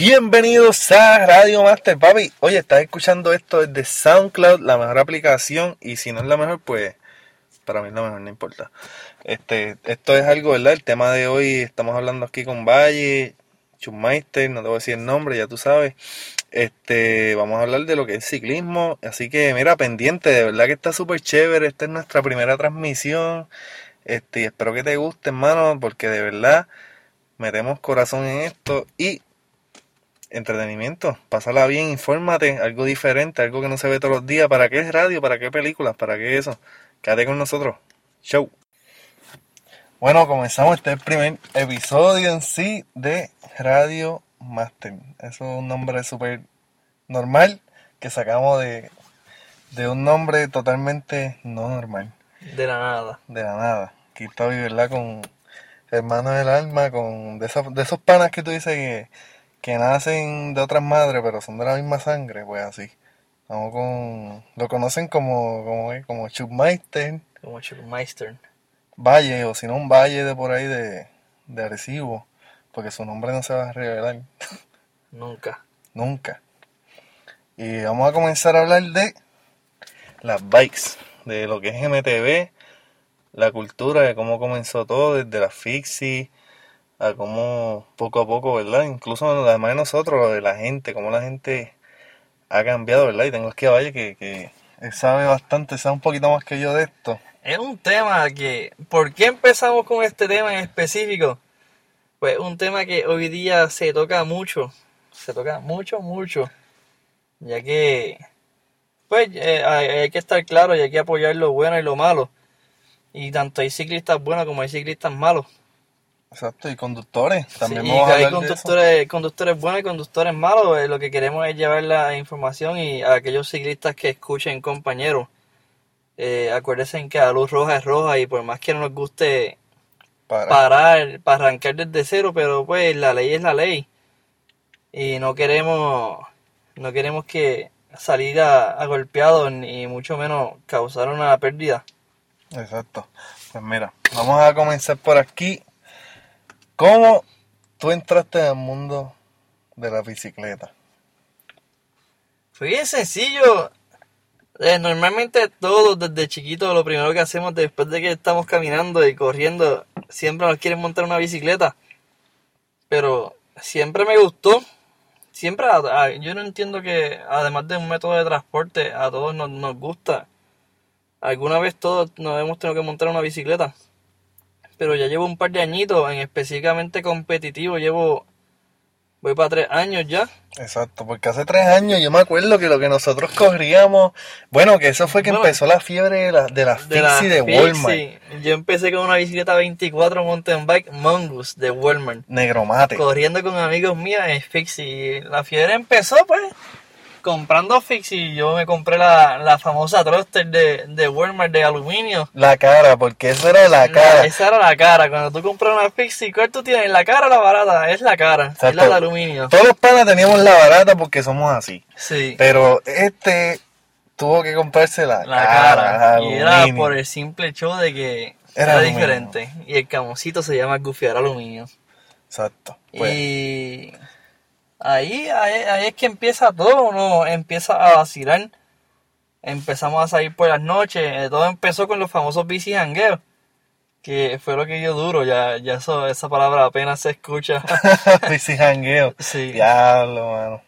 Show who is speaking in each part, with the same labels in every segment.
Speaker 1: Bienvenidos a Radio Master, papi. Oye, estás escuchando esto desde SoundCloud, la mejor aplicación. Y si no es la mejor, pues para mí es la mejor, no importa. Este, esto es algo, ¿verdad? El tema de hoy, estamos hablando aquí con Valle, Schumeister, no te voy a decir el nombre, ya tú sabes. Este, vamos a hablar de lo que es ciclismo. Así que, mira, pendiente, de verdad que está súper chévere. Esta es nuestra primera transmisión. Este, y espero que te guste, hermano, porque de verdad metemos corazón en esto y entretenimiento. Pásala bien, infórmate, algo diferente, algo que no se ve todos los días. ¿Para qué es radio? ¿Para qué películas? ¿Para qué eso? Quédate con nosotros. Show. Bueno, comenzamos este primer episodio en sí de Radio Master. Eso es un nombre súper normal que sacamos de, de un nombre totalmente no normal.
Speaker 2: De la nada.
Speaker 1: De la nada. Aquí estoy, ¿verdad? Con hermanos del alma, con de esos, de esos panas que tú dices que, que nacen de otras madres, pero son de la misma sangre, pues así. Vamos con. Lo conocen como, como, como Schubmeister.
Speaker 2: Como Schubmeister.
Speaker 1: Valle, o si no, un valle de por ahí de, de Arecibo. Porque su nombre no se va a revelar.
Speaker 2: Nunca.
Speaker 1: Nunca. Y vamos a comenzar a hablar de las bikes, de lo que es MTV, la cultura, de cómo comenzó todo, desde la fixie a cómo poco a poco, ¿verdad? Incluso además de nosotros, de la gente, cómo la gente ha cambiado, ¿verdad? Y tengo aquí a Valle que, que sabe bastante, sabe un poquito más que yo de esto.
Speaker 2: Es un tema que, ¿por qué empezamos con este tema en específico? Pues un tema que hoy día se toca mucho, se toca mucho, mucho, ya que, pues eh, hay, que estar claro y hay que apoyar lo bueno y lo malo. Y tanto hay ciclistas buenos como hay ciclistas malos.
Speaker 1: Exacto, y conductores. También
Speaker 2: sí, y hay conductores, conductores buenos y conductores malos. Eh, lo que queremos es llevar la información y a aquellos ciclistas que escuchen, compañeros. Eh, acuérdense que la luz roja es roja y por más que no nos guste parar, para arrancar desde cero, pero pues la ley es la ley. Y no queremos, no queremos que salir a, a golpeados ni mucho menos causar una pérdida.
Speaker 1: Exacto. Pues mira, vamos a comenzar por aquí ¿Cómo tú entraste al mundo de la bicicleta?
Speaker 2: Fue bien sencillo. Eh, normalmente todos desde chiquitos lo primero que hacemos después de que estamos caminando y corriendo, siempre nos quieren montar una bicicleta. Pero siempre me gustó. Siempre, yo no entiendo que además de un método de transporte, a todos nos, nos gusta. Alguna vez todos nos hemos tenido que montar una bicicleta pero ya llevo un par de añitos en específicamente competitivo, llevo, voy para tres años ya.
Speaker 1: Exacto, porque hace tres años yo me acuerdo que lo que nosotros corríamos, bueno, que eso fue que empezó la fiebre de la, de la Fixie de, Walmart.
Speaker 2: Yo empecé con una bicicleta 24 mountain bike Mongoose de Walmart.
Speaker 1: Negromate.
Speaker 2: Corriendo con amigos míos en Fixie. La fiebre empezó pues comprando y yo me compré la, la famosa Thruster de, de Walmart de aluminio.
Speaker 1: La cara, porque esa era la cara.
Speaker 2: esa era la cara. Cuando tú compras una Fixie, ¿cuál tú tienes? ¿La cara o la barata? Es la cara. Es la de aluminio.
Speaker 1: Todos los panas teníamos la barata porque somos así.
Speaker 2: Sí.
Speaker 1: Pero este tuvo que comprarse la,
Speaker 2: la cara. Y era por el simple hecho de que era, diferente. Y el camosito se llama Gufiar Aluminio.
Speaker 1: Exacto.
Speaker 2: Pues. Y Ahí, ahí, es que empieza todo, uno empieza a vacilar. Empezamos a salir por las noches. Eh, todo empezó con los famosos bici hangueos. Que fue lo que dio duro, ya, ya eso, esa palabra apenas se escucha.
Speaker 1: bici hangueo.
Speaker 2: Sí.
Speaker 1: Diablo, mano.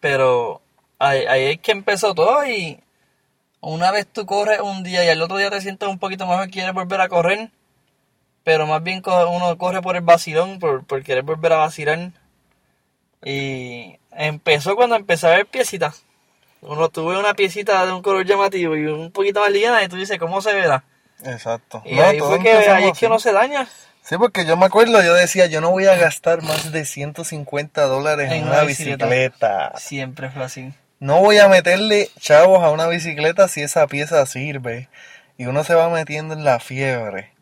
Speaker 2: Pero ahí, ahí es que empezó todo y una vez tú corres un día y al otro día te sientes un poquito mejor y quieres volver a correr. Pero más bien uno corre por el vacilón, por, por querer volver a vacilar y empezó cuando empecé a ver piecitas. Uno tuve una piecita de un color llamativo y un poquito más liviana y tú dices, ¿cómo se verá?
Speaker 1: Exacto.
Speaker 2: Y ahí fue que ahí es que no se daña.
Speaker 1: Sí, porque yo me acuerdo, yo decía, yo no voy a gastar más de 150 dólares en, una bicicleta.
Speaker 2: Siempre fue así.
Speaker 1: No voy a meterle chavos a una bicicleta si esa pieza sirve. Y uno se va metiendo en la fiebre.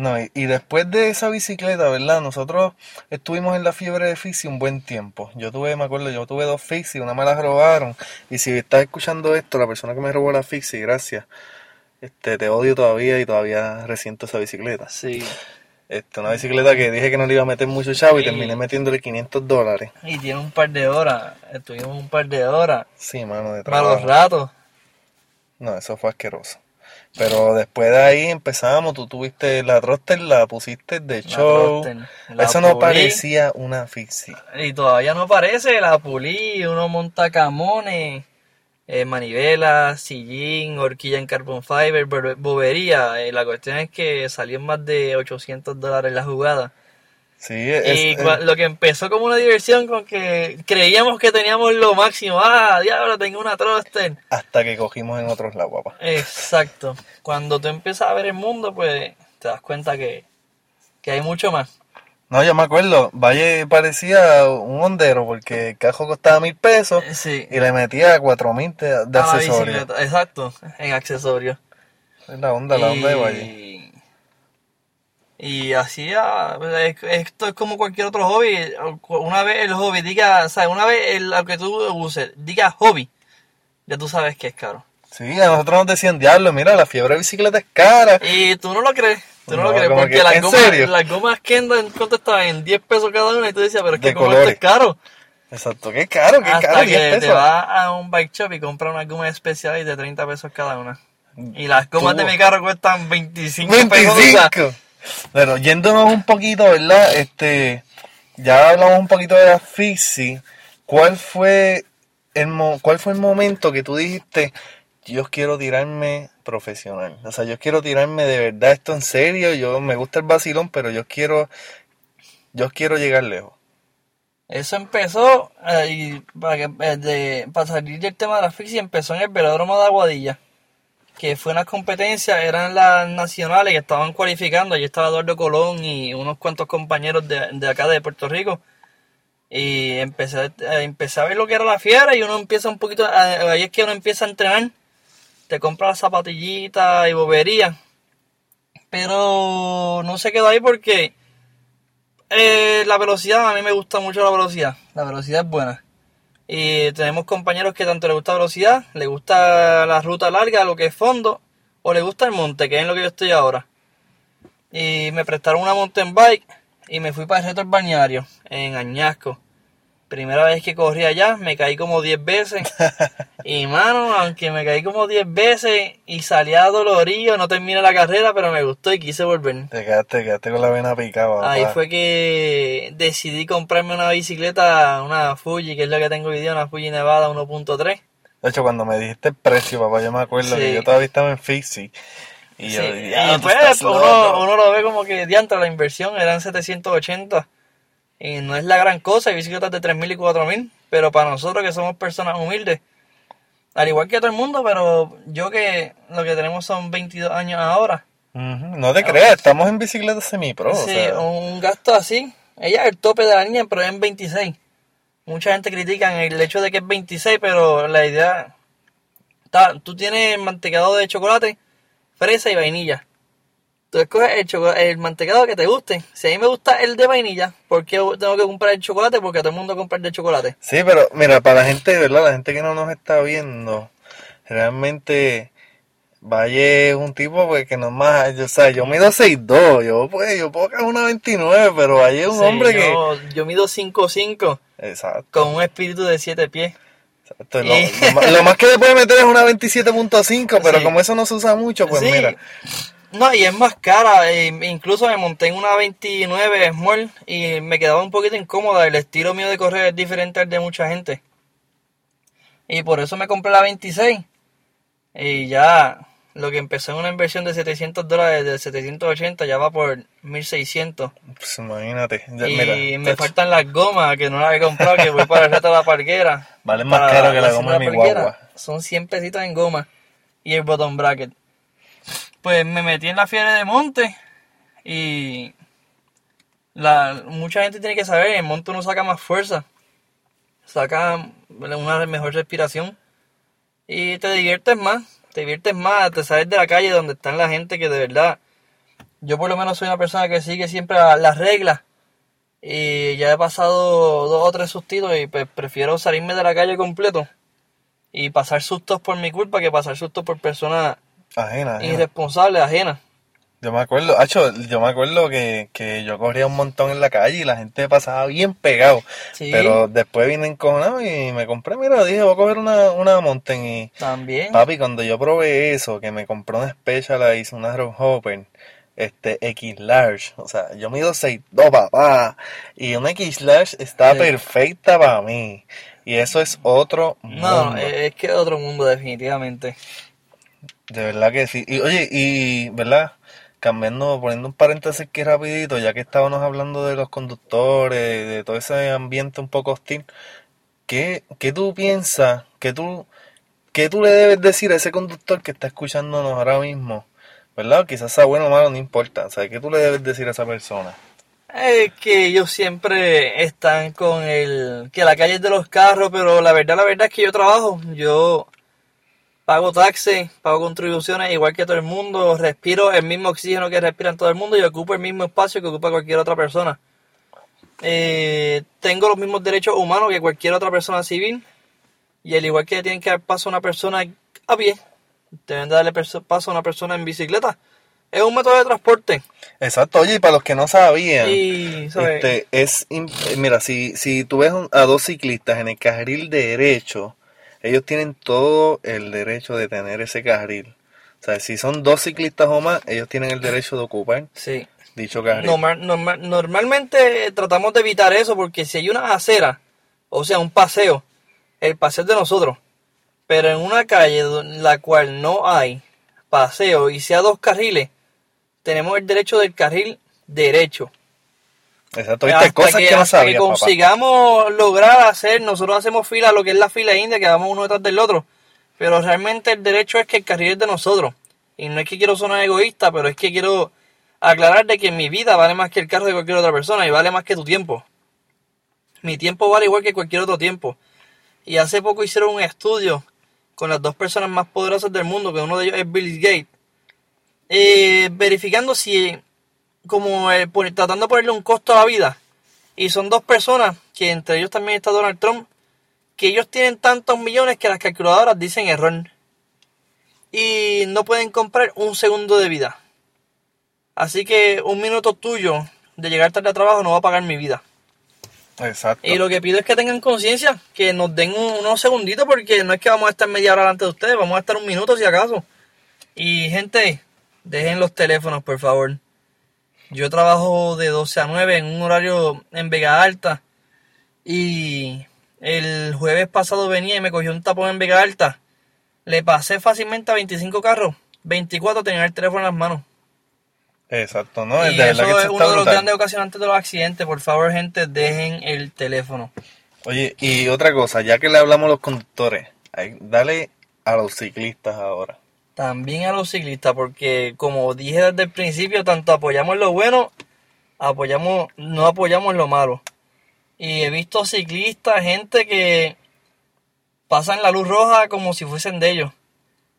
Speaker 1: No, y, después de esa bicicleta, ¿verdad? Nosotros estuvimos en la fiebre de Fixie un buen tiempo. Yo tuve, me acuerdo, yo tuve dos Fixie, una me la robaron. Y si estás escuchando esto, la persona que me robó la Fixie, gracias. Este, te odio todavía y todavía resiento esa bicicleta.
Speaker 2: Sí.
Speaker 1: Este, una bicicleta que dije que no le iba a meter mucho chavo y terminé metiéndole 500 dólares.
Speaker 2: Y tiene un par de horas. Estuvimos un par de horas.
Speaker 1: Sí, mano, de
Speaker 2: Malos
Speaker 1: trabajo.
Speaker 2: ratos.
Speaker 1: No, eso fue asqueroso. Pero después de ahí empezamos, tú tuviste la roster, la pusiste de
Speaker 2: La
Speaker 1: show.
Speaker 2: roster, la
Speaker 1: Eso no parecía una fixie.
Speaker 2: Y todavía no parece, la pulí, uno monta camones, eh, manivela, sillín, horquilla en carbon fiber, bo- bobería. Eh, la cuestión es que salió en más de 800 dólares la jugada.
Speaker 1: Sí, es,
Speaker 2: y
Speaker 1: es-
Speaker 2: lo que empezó como una diversión con que creíamos que teníamos lo máximo. Ah, diablo, tengo una thruster.
Speaker 1: hasta que cogimos en otros lados, papá.
Speaker 2: Exacto. Cuando tú empiezas a ver el mundo, pues te das cuenta que, que hay mucho más.
Speaker 1: No, yo me acuerdo, Valle parecía un hondero porque el cajo costaba mil pesos
Speaker 2: Eh, Sí.
Speaker 1: y le metía cuatro mil de, de accesorios.
Speaker 2: Exacto, en accesorios.
Speaker 1: Es la onda, la onda de Valle.
Speaker 2: Y, y así, ah, pues, es- esto es como cualquier otro hobby. Una vez el hobby diga, ¿sabes? Una vez el, lo que tú uses, diga hobby, ya tú sabes que es caro.
Speaker 1: Sí, a nosotros nos decían, diablo, mira, la fiebre de bicicleta es cara.
Speaker 2: Y tú no lo crees, tú no,
Speaker 1: No,
Speaker 2: lo crees, porque
Speaker 1: que,
Speaker 2: las
Speaker 1: ¿en
Speaker 2: gomas,
Speaker 1: serio?
Speaker 2: las gomas Kenda, ¿en cuánto estaban? En 10 pesos cada una y tú decías, pero es
Speaker 1: De
Speaker 2: que como esto es caro.
Speaker 1: Exacto, qué caro, qué
Speaker 2: Hasta
Speaker 1: caro, 10
Speaker 2: que te
Speaker 1: pesos.
Speaker 2: vas a un bike shop y compras unas gomas especiales de 30 pesos cada una. Y las gomas
Speaker 1: Tú-
Speaker 2: de mi carro cuestan 25 pesos. o sea,
Speaker 1: 25. Pero yéndonos un poquito, ¿verdad? Este, ya hablamos un poquito de la Fixie. ¿Cuál fue el mo- cuál fue el momento que tú dijiste, yo quiero tirarme profesional? O sea, yo quiero tirarme de verdad esto en serio. Yo me gusta el vacilón, pero yo quiero, yo quiero llegar lejos.
Speaker 2: Eso empezó, eh, y para, que, eh, de- para salir del tema de la asfixia, empezó en el velódromo de Aguadilla, que fue una competencia, eran las nacionales que estaban cualificando, allí estaba Eduardo Colón y unos cuantos compañeros de, de acá de Puerto Rico, y empecé, empecé a ver lo que era la fiera y uno empieza un poquito, ahí es que uno empieza a entrenar, te compra las zapatillitas y bobería, pero no se quedó ahí porque... Eh, la velocidad, a mí me gusta mucho la velocidad. La velocidad es buena. Y tenemos compañeros que tanto les gusta velocidad, les gusta la ruta larga, lo que es fondo, o les gusta el monte, que es en lo que yo estoy ahora. Y me prestaron una mountain bike y me fui para el reto balneario, en Añasco. Primera vez que corrí allá, me caí como 10 veces. Y mano, aunque me caí como 10 veces y salía dolorido, no terminé la carrera, pero me gustó y quise volver.
Speaker 1: Te quedaste, te quedaste con la vena picada.
Speaker 2: Ahí fue que decidí comprarme una bicicleta, una Fuji, que es la que tengo hoy día, una Fuji Nevada 1.3.
Speaker 1: De hecho, cuando me dijiste el precio, papá, yo me acuerdo que yo todavía estaba en Fixie. Y
Speaker 2: Sí,
Speaker 1: yo,
Speaker 2: y
Speaker 1: "Diablo, tú
Speaker 2: pues uno,
Speaker 1: loco".
Speaker 2: uno lo ve como que diantre la inversión, eran 780. Y no es la gran cosa, hay bicicletas de 3.000 y 4.000, pero para nosotros que somos personas humildes, al igual que todo el mundo, pero yo que lo que tenemos son 22 años ahora,
Speaker 1: No te creas, estamos en bicicleta semi-pro. o
Speaker 2: Sí,
Speaker 1: sea,
Speaker 2: un gasto así. Ella es el tope de la línea, pero es en 26. Mucha gente critica el hecho de que es 26, pero la idea... Está, tú tienes mantecado de chocolate, fresa y vainilla. Tú escoges el, choco- el mantecado que te guste. Si a mí me gusta el de vainilla, ¿por qué tengo que comprar el chocolate? Porque todo el mundo compra el de chocolate.
Speaker 1: Sí, pero mira, para la gente, ¿verdad? La gente que no nos está viendo, realmente Valle es un tipo pues, que no es más, yo, o sea, yo mido 6'2", yo pues, yo puedo caer una 29, pero Valle es un
Speaker 2: Sí,
Speaker 1: hombre que...
Speaker 2: yo, yo mido 5'5",
Speaker 1: Exacto,
Speaker 2: con un espíritu de 7 pies.
Speaker 1: exacto. Lo, más- lo más que le puede meter es una 27.5, pero
Speaker 2: Sí.
Speaker 1: como eso no se usa mucho, pues
Speaker 2: Sí.
Speaker 1: mira.
Speaker 2: No, y es más cara. e incluso me monté en una 29 Small y me quedaba un poquito incómoda. El estilo mío de correr es diferente al de mucha gente. Y por eso me compré la 26. Y ya lo que empezó en una inversión de 700 dólares, de 780, ya va por 1600.
Speaker 1: Pues imagínate. ya,
Speaker 2: y
Speaker 1: mira,
Speaker 2: me faltan las gomas que no las he comprado, que voy para el reto de la parquera.
Speaker 1: Valen más caro que la goma de mi
Speaker 2: parquera.
Speaker 1: guagua.
Speaker 2: Son 100 pesitos en goma y el bottom bracket. Pues me metí en la fiebre de monte y la, mucha gente tiene que saber, en monte uno saca más fuerza, saca una mejor respiración y te diviertes más, te diviertes más, te sales de la calle donde están la gente que de verdad, yo por lo menos soy una persona que sigue siempre la- las reglas y ya he pasado dos o tres sustitos y pues prefiero salirme de la calle completo y pasar sustos por mi culpa que pasar sustos por personas
Speaker 1: Ajena, ajena.
Speaker 2: irresponsables, ajenas.
Speaker 1: Yo me acuerdo, Hacho, yo me acuerdo que, que yo corría un montón en la calle y la gente pasaba bien pegado.
Speaker 2: Sí.
Speaker 1: Pero después vine encojonado y me compré, mira, dije, voy a coger una, una mountain y...
Speaker 2: También.
Speaker 1: Papi, cuando yo probé eso, que me compré una Special, la hice una Rob Hopper, este, X Large, o sea, yo mido 6'2", papá, y una X Large está
Speaker 2: Sí.
Speaker 1: perfecta para mí. Y eso es otro
Speaker 2: No,
Speaker 1: mundo.
Speaker 2: es es que es otro mundo, definitivamente.
Speaker 1: De verdad que sí. Y oye, y, ¿verdad? Cambiando, poniendo un paréntesis aquí rapidito, ya que estábamos hablando de los conductores, de todo ese ambiente un poco hostil, ¿qué, qué tú piensas, qué tú, qué tú le debes decir a ese conductor que está escuchándonos ahora mismo? ¿Verdad? Quizás sea bueno o malo, no importa. O sea, ¿qué tú le debes decir a esa persona?
Speaker 2: Es que ellos siempre están con el que la calle es de los carros, pero la verdad, la verdad es que yo trabajo, yo pago taxes, pago contribuciones igual que todo el mundo, respiro el mismo oxígeno que respiran todo el mundo y ocupo el mismo espacio que ocupa cualquier otra persona. Eh, tengo los mismos derechos humanos que cualquier otra persona civil y al igual que tienen que dar paso a una persona a pie, deben de darle paso a una persona en bicicleta. Es un método de transporte
Speaker 1: Exacto. Oye, y para los que no sabían,
Speaker 2: y.
Speaker 1: Este, es, mira, si, si tú ves a dos ciclistas en el carril derecho, ellos tienen todo el derecho de tener ese carril. O sea, si son dos ciclistas o más, ellos tienen el derecho de ocupar
Speaker 2: sí.
Speaker 1: dicho carril.
Speaker 2: Normal- normal- normalmente tratamos de evitar eso porque si hay una acera, o sea, un paseo, el paseo es de nosotros. Pero en una calle en la cual no hay paseo y sea dos carriles, tenemos el derecho del carril derecho.
Speaker 1: Exacto, viste, cosas
Speaker 2: que,
Speaker 1: que, no
Speaker 2: que
Speaker 1: sabía, papá.
Speaker 2: consigamos lograr hacer, nosotros hacemos fila, lo que es la fila india, que vamos uno detrás del otro. Pero realmente el derecho es que el carril es de nosotros. Y no es que quiero sonar egoísta, pero es que quiero aclarar de que mi vida vale más que el carro de cualquier otra persona y vale más que tu tiempo. Mi tiempo vale igual que cualquier otro tiempo. Y hace poco hicieron un estudio con las dos personas más poderosas del mundo, que uno de ellos es Bill Gates, eh, verificando si como eh, pon- tratando de ponerle un costo a la vida. Y son dos personas, que entre ellos también está Donald Trump, que ellos tienen tantos millones que las calculadoras dicen error. Y no pueden comprar un segundo de vida. Así que un minuto tuyo de llegar tarde a trabajo no va a pagar mi vida.
Speaker 1: Exacto.
Speaker 2: Y lo que pido es que tengan conciencia, que nos den un- unos segunditos, porque no es que vamos a estar media hora delante de ustedes, vamos a estar un minuto si acaso. Y gente, dejen los teléfonos, por favor. Yo trabajo de 12 a 9 en un horario en Vega Alta. Y el jueves pasado venía y me cogió un tapón en Vega Alta. Le pasé fácilmente a 25 carros. 24 tenían el teléfono en las manos.
Speaker 1: Exacto, ¿no?
Speaker 2: y
Speaker 1: de que
Speaker 2: eso es uno de los
Speaker 1: brutal.
Speaker 2: grandes ocasionantes de los accidentes. Por favor, gente, dejen el teléfono.
Speaker 1: Oye, y otra cosa, ya que le hablamos a los conductores, dale a los ciclistas ahora.
Speaker 2: También a los ciclistas, porque como dije desde el principio, tanto apoyamos lo bueno, apoyamos, no apoyamos lo malo. Y he visto ciclistas, gente que pasan la luz roja como si fuesen de ellos.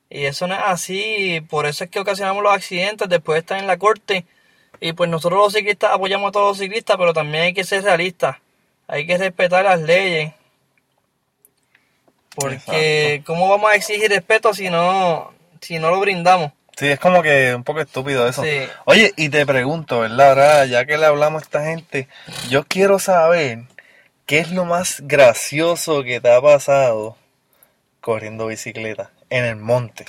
Speaker 2: Y eso no es así, por eso es que ocasionamos los accidentes, después están en la corte. Y pues nosotros los ciclistas apoyamos a todos los ciclistas, pero también hay que ser realistas. Hay que respetar las leyes. Porque ¿cómo vamos a exigir respeto si no, si no lo brindamos?
Speaker 1: Sí, es como que un poco estúpido eso.
Speaker 2: Sí.
Speaker 1: Oye, y te pregunto, ¿verdad? Ahora, ya que le hablamos a esta gente, yo quiero saber qué es lo más gracioso que te ha pasado corriendo bicicleta en el monte.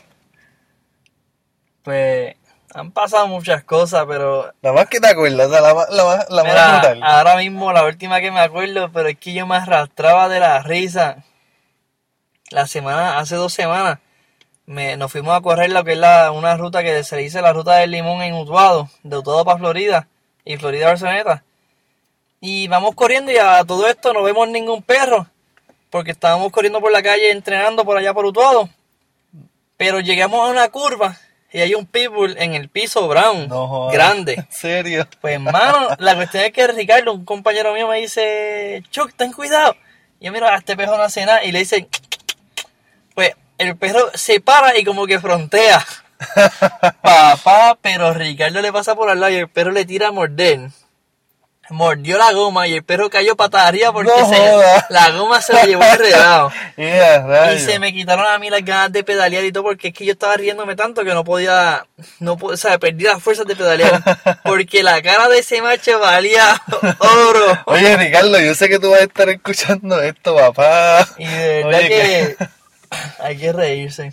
Speaker 2: Pues han pasado muchas cosas, pero
Speaker 1: La más que te acuerdas, la, más- la, más- la más brutal.
Speaker 2: ahora mismo la última que me acuerdo, pero es que yo me arrastraba de la risa. La semana, hace dos semanas, me, nos fuimos a correr lo que es la, una ruta que se dice la ruta del limón en Utuado, de Utuado para Florida y Florida a Barceloneta. Y vamos corriendo y a todo esto no vemos ningún perro, porque estábamos corriendo por la calle entrenando por allá por Utuado. Pero llegamos a una curva y hay un pitbull en el piso brown,
Speaker 1: No
Speaker 2: grande.
Speaker 1: En serio.
Speaker 2: Pues hermano, la cuestión es que Ricardo, un compañero mío, me dice, Chuck, ten cuidado. Y yo miro a este perro no hace nada y le dice, pues el perro se para y como que frontea. Papá, pero Ricardo le pasa por al lado y el perro le tira a morder. mordió la goma y el perro cayó patas arriba porque
Speaker 1: No
Speaker 2: se-
Speaker 1: joda.
Speaker 2: la goma se lo llevó enredado.
Speaker 1: Yeah,
Speaker 2: Y se me quitaron a mí las ganas de pedalear y todo porque es que yo estaba riéndome tanto que no podía, no o sea, perdí las fuerzas de pedalear porque la cara de ese macho valía oro.
Speaker 1: Oye, Ricardo, yo sé que tú vas a estar escuchando esto, papá.
Speaker 2: Y de verdad
Speaker 1: Oye,
Speaker 2: que hay que reírse.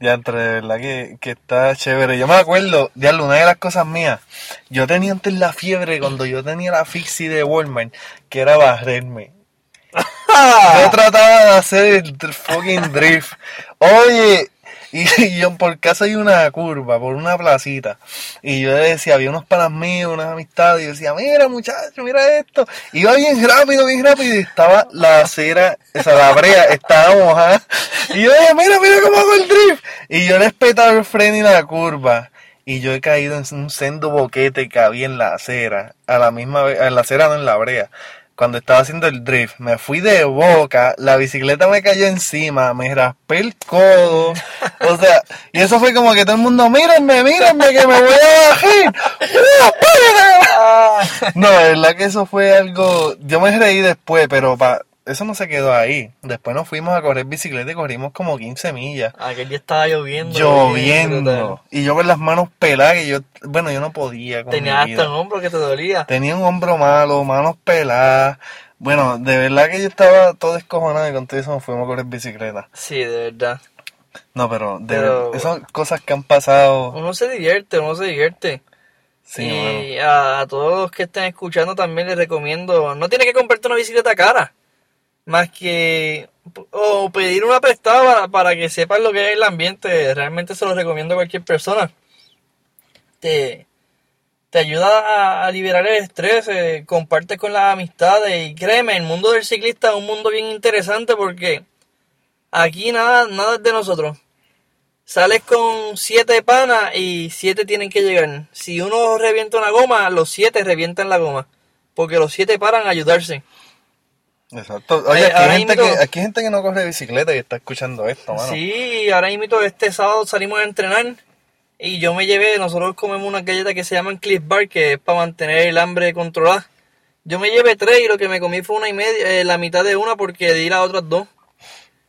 Speaker 1: Ya, entre de verdad que, que está chévere. Yo me acuerdo, diablo, una de las cosas mías. Yo tenía antes la fiebre cuando yo tenía la fixie de Walmart, que era barrerme. Yo trataba de hacer el fucking drift. Oye, y, yo por casa hay una curva, por una placita. Y yo le decía, había unos panas míos, unas amistades, y yo decía, mira muchacho, mira esto. Iba bien rápido, bien rápido, y estaba la acera, esa la brea, estaba mojada. Y yo dije, mira, mira cómo hago el drift. Y yo le espetaba el freno y la curva. Y yo he caído en un sendo boquete que había en la acera, a la misma vez, en la acera no en la brea cuando estaba haciendo el drift, me fui de boca, la bicicleta me cayó encima, me raspé el codo, o sea, y eso fue como que todo el mundo, mírenme, mírenme, que me voy a bajar. No, de verdad que eso fue algo, yo me reí después, pero pa, eso no se quedó ahí. Después nos fuimos a correr bicicleta y corrimos como 15 millas.
Speaker 2: Aquel día estaba lloviendo.
Speaker 1: Lloviendo. Y yo con las manos peladas, que yo, bueno, yo no podía con mi
Speaker 2: Tenía
Speaker 1: vida.
Speaker 2: hasta un hombro que te dolía.
Speaker 1: Tenía un hombro malo, manos peladas. Bueno, de verdad que yo estaba todo descojonado y con todo eso nos fuimos a correr bicicleta.
Speaker 2: Sí, de verdad.
Speaker 1: No, pero de
Speaker 2: Pero-
Speaker 1: verdad, esas cosas que han pasado.
Speaker 2: Uno se divierte, uno se divierte.
Speaker 1: Sí,
Speaker 2: y a, a todos los que estén escuchando también les recomiendo, no tiene que comprarte una bicicleta cara, más que o pedir una prestada para, que sepan lo que es el ambiente, realmente se lo recomiendo a cualquier persona. Te, te ayuda a, a liberar el estrés, eh, compartes con las amistades y créeme, el mundo del ciclista es un mundo bien interesante porque aquí nada, nada es de nosotros. Sales con siete panas y siete tienen que llegar. Si uno revienta una goma, los siete revientan la goma. Porque los siete paran a ayudarse.
Speaker 1: Exacto. Oye, aquí, hay gente que, aquí hay gente que no corre bicicleta y está escuchando esto, mano.
Speaker 2: Sí, ahora mismo este sábado salimos a entrenar. Y yo me llevé, nosotros comemos unas galletas que se llaman Cliff Bar, que es para mantener el hambre controlada. Yo me llevé tres y lo que me comí fue una y media, eh, la mitad de una porque di las otras dos.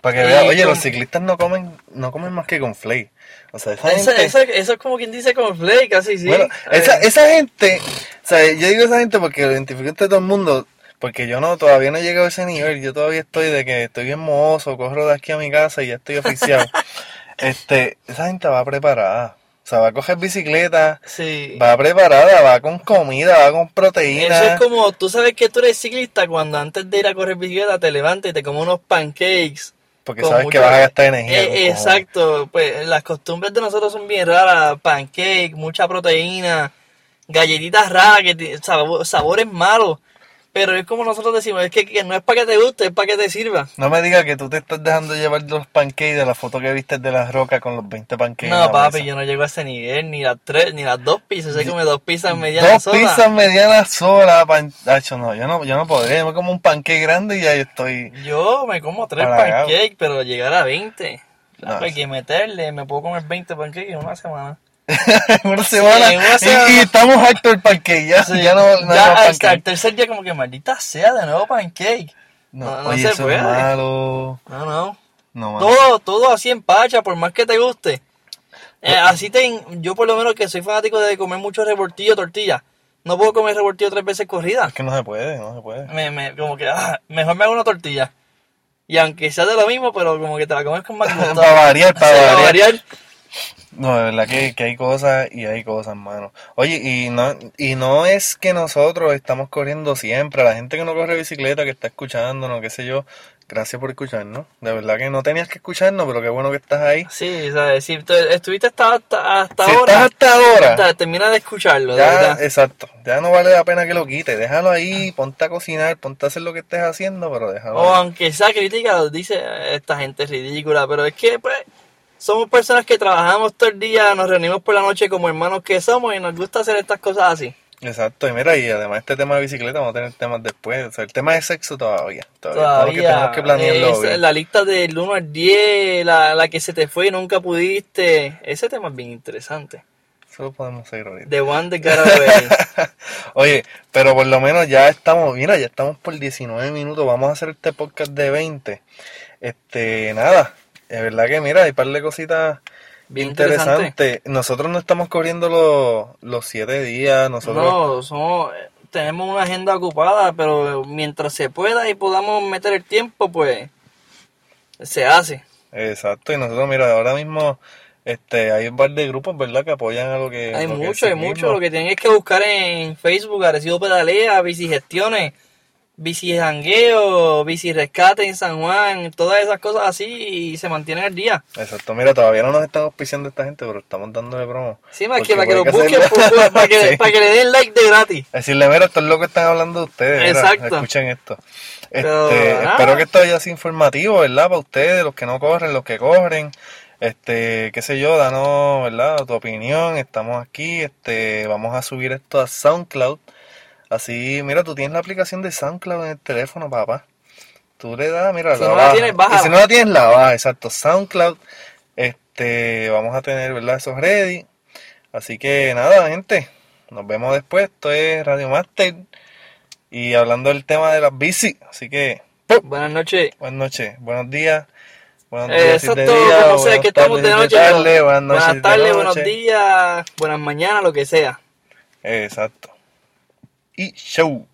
Speaker 1: Para que veas, oye,
Speaker 2: con-
Speaker 1: los ciclistas no comen, no comen más que con flake. O sea, esa gente...
Speaker 2: eso- eso es como quien dice con Flake, casi sí.
Speaker 1: Bueno, esa,
Speaker 2: Eh,
Speaker 1: esa gente, o sea, yo digo esa gente porque lo identifico entre todo el mundo, porque yo no, todavía no he llegado a ese nivel, yo todavía estoy de que estoy bien mohoso, corro de aquí a mi casa y ya estoy oficial. este, esa gente va preparada, o sea, va a coger bicicleta,
Speaker 2: sí.
Speaker 1: va preparada, va con comida, va con proteína.
Speaker 2: Eso es como, tú sabes que tú eres ciclista cuando antes de ir a correr bicicleta te levantas y te comes unos pancakes.
Speaker 1: porque sabes que vas a gastar energía.
Speaker 2: Eh, exacto, pues las costumbres de nosotros son bien raras, pancake, mucha proteína, galletitas raras, que sabores malos, pero es como nosotros decimos, es que, que no es para que te guste, es para que te sirva.
Speaker 1: No me digas que tú te estás dejando llevar los pancakes de la foto que viste de las rocas con los 20 pancakes.
Speaker 2: No,
Speaker 1: la
Speaker 2: papi,
Speaker 1: mesa.
Speaker 2: yo no llego a ese nivel, ni las tres, ni las dos pizzas, come dos pizzas medianas
Speaker 1: Dos
Speaker 2: solas.
Speaker 1: pizzas medianas solas, pan... Acho, no, yo no, yo no podría, yo me como un panqueque grande y ya yo estoy...
Speaker 2: Yo me como tres pancakes, pero llegar a 20.
Speaker 1: No,
Speaker 2: hay que meterle, me puedo comer 20 pancakes en una semana.
Speaker 1: Una semana,
Speaker 2: en una
Speaker 1: y-
Speaker 2: semana.
Speaker 1: Y, estamos hartos del panqueque, ya,
Speaker 2: Sí,
Speaker 1: ya no,
Speaker 2: ya hasta
Speaker 1: pancake.
Speaker 2: el tercer día como que maldita sea de nuevo pancake.
Speaker 1: No,
Speaker 2: no- no
Speaker 1: oye,
Speaker 2: se puede.
Speaker 1: es malo.
Speaker 2: No, no.
Speaker 1: No.
Speaker 2: Todo, todo así en pacha, por más que te guste. Eh, así te, yo por lo menos que soy fanático de comer mucho rebortillo, tortilla. No puedo comer rebortillo tres veces corrida.
Speaker 1: Es que no se puede, no se puede.
Speaker 2: Me, me, como que, ah, mejor me hago una tortilla. Y aunque sea de lo mismo, pero como que te la comes con más gusto.
Speaker 1: Para variar, para
Speaker 2: Sí,
Speaker 1: variar. No, de verdad que, que hay cosas y hay cosas, mano. Oye, y no, y no es que nosotros estamos corriendo siempre. A la gente que no corre bicicleta, que está escuchándonos, qué sé yo, gracias por escucharnos. De verdad que no tenías que escucharnos, pero qué bueno que estás ahí.
Speaker 2: Sí, sabes, si tú estuviste hasta, hasta, hasta
Speaker 1: si
Speaker 2: ahora,
Speaker 1: estás hasta ahora,
Speaker 2: hasta- termina de escucharlo, de
Speaker 1: ya,
Speaker 2: verdad.
Speaker 1: exacto, ya no vale la pena que lo quites. Déjalo ahí, ponte a cocinar, ponte a hacer lo que estés haciendo, pero déjalo
Speaker 2: O
Speaker 1: ahí.
Speaker 2: aunque sea crítica, dice esta gente es ridícula, pero es que pues somos personas que trabajamos todo el día, nos reunimos por la noche como hermanos que somos y nos gusta hacer estas cosas así.
Speaker 1: Exacto, y mira, y además este tema de bicicleta vamos a tener temas después. O sea, el tema de sexo todavía. Todavía, tenemos que, tenemos que planearlo
Speaker 2: es la lista del 1 al 10, la, la que se te fue y nunca pudiste, ese tema es bien interesante.
Speaker 1: Eso lo podemos hacer ahorita.
Speaker 2: The one got away.
Speaker 1: Oye, pero por lo menos ya estamos, mira, ya estamos por 19 minutos. Vamos a hacer este podcast de 20. Este, nada, es verdad que mira, hay un par de cositas
Speaker 2: Bien
Speaker 1: interesantes.
Speaker 2: interesante.
Speaker 1: Nosotros no estamos cubriendo los, los siete días, nosotros...
Speaker 2: No, somos, tenemos una agenda ocupada, pero mientras se pueda y podamos meter el tiempo, pues se hace.
Speaker 1: Exacto, y nosotros, mira, ahora mismo este, hay un par de grupos, ¿verdad?, que apoyan a lo que...
Speaker 2: Hay mucho, hay mucho. Lo que tienen es que buscar en Facebook, Arecibo Pedalea, Bici Gestiones, Bici Jangueo, Bici Rescate en San Juan, todas esas cosas así y se mantienen al día.
Speaker 1: Exacto, mira, todavía no nos estamos auspiciando esta gente, pero estamos dándole promo.
Speaker 2: Sí,
Speaker 1: Porque
Speaker 2: que, para que
Speaker 1: hay
Speaker 2: lo
Speaker 1: que
Speaker 2: busquen, para, que,
Speaker 1: Sí.
Speaker 2: para que le den like de gratis.
Speaker 1: Decirle, mira, estos locos están hablando de ustedes. mira,
Speaker 2: Exacto.
Speaker 1: escuchen esto. Este,
Speaker 2: Pero, nada.
Speaker 1: espero que esto haya sido informativo, ¿verdad? Para ustedes, los que no corren, los que corren. Este, qué sé yo, danos, ¿verdad? Tu opinión. Estamos aquí. Este, vamos a subir esto a SoundCloud. Así, mira, tú tienes la aplicación de SoundCloud en el teléfono, papá. Tú le das, mira,
Speaker 2: Si
Speaker 1: la
Speaker 2: no la
Speaker 1: bajas.
Speaker 2: tienes, bájala.
Speaker 1: Y si no la tienes, la bajas, exacto. SoundCloud. Este, vamos a tener, ¿verdad? Esos ready. Así que nada, gente. Nos vemos después. Esto es Radio Master. Y hablando del tema de las bici. Así que,
Speaker 2: Buenas noches.
Speaker 1: buenas noches, buenos días. Buenos
Speaker 2: Eh,
Speaker 1: días
Speaker 2: exacto,
Speaker 1: día, buenas
Speaker 2: que estamos de noche.
Speaker 1: tarde, buenas noches de
Speaker 2: tardes, buenos
Speaker 1: noche.
Speaker 2: días, buenas mañanas, lo que sea.
Speaker 1: Exacto. Y show.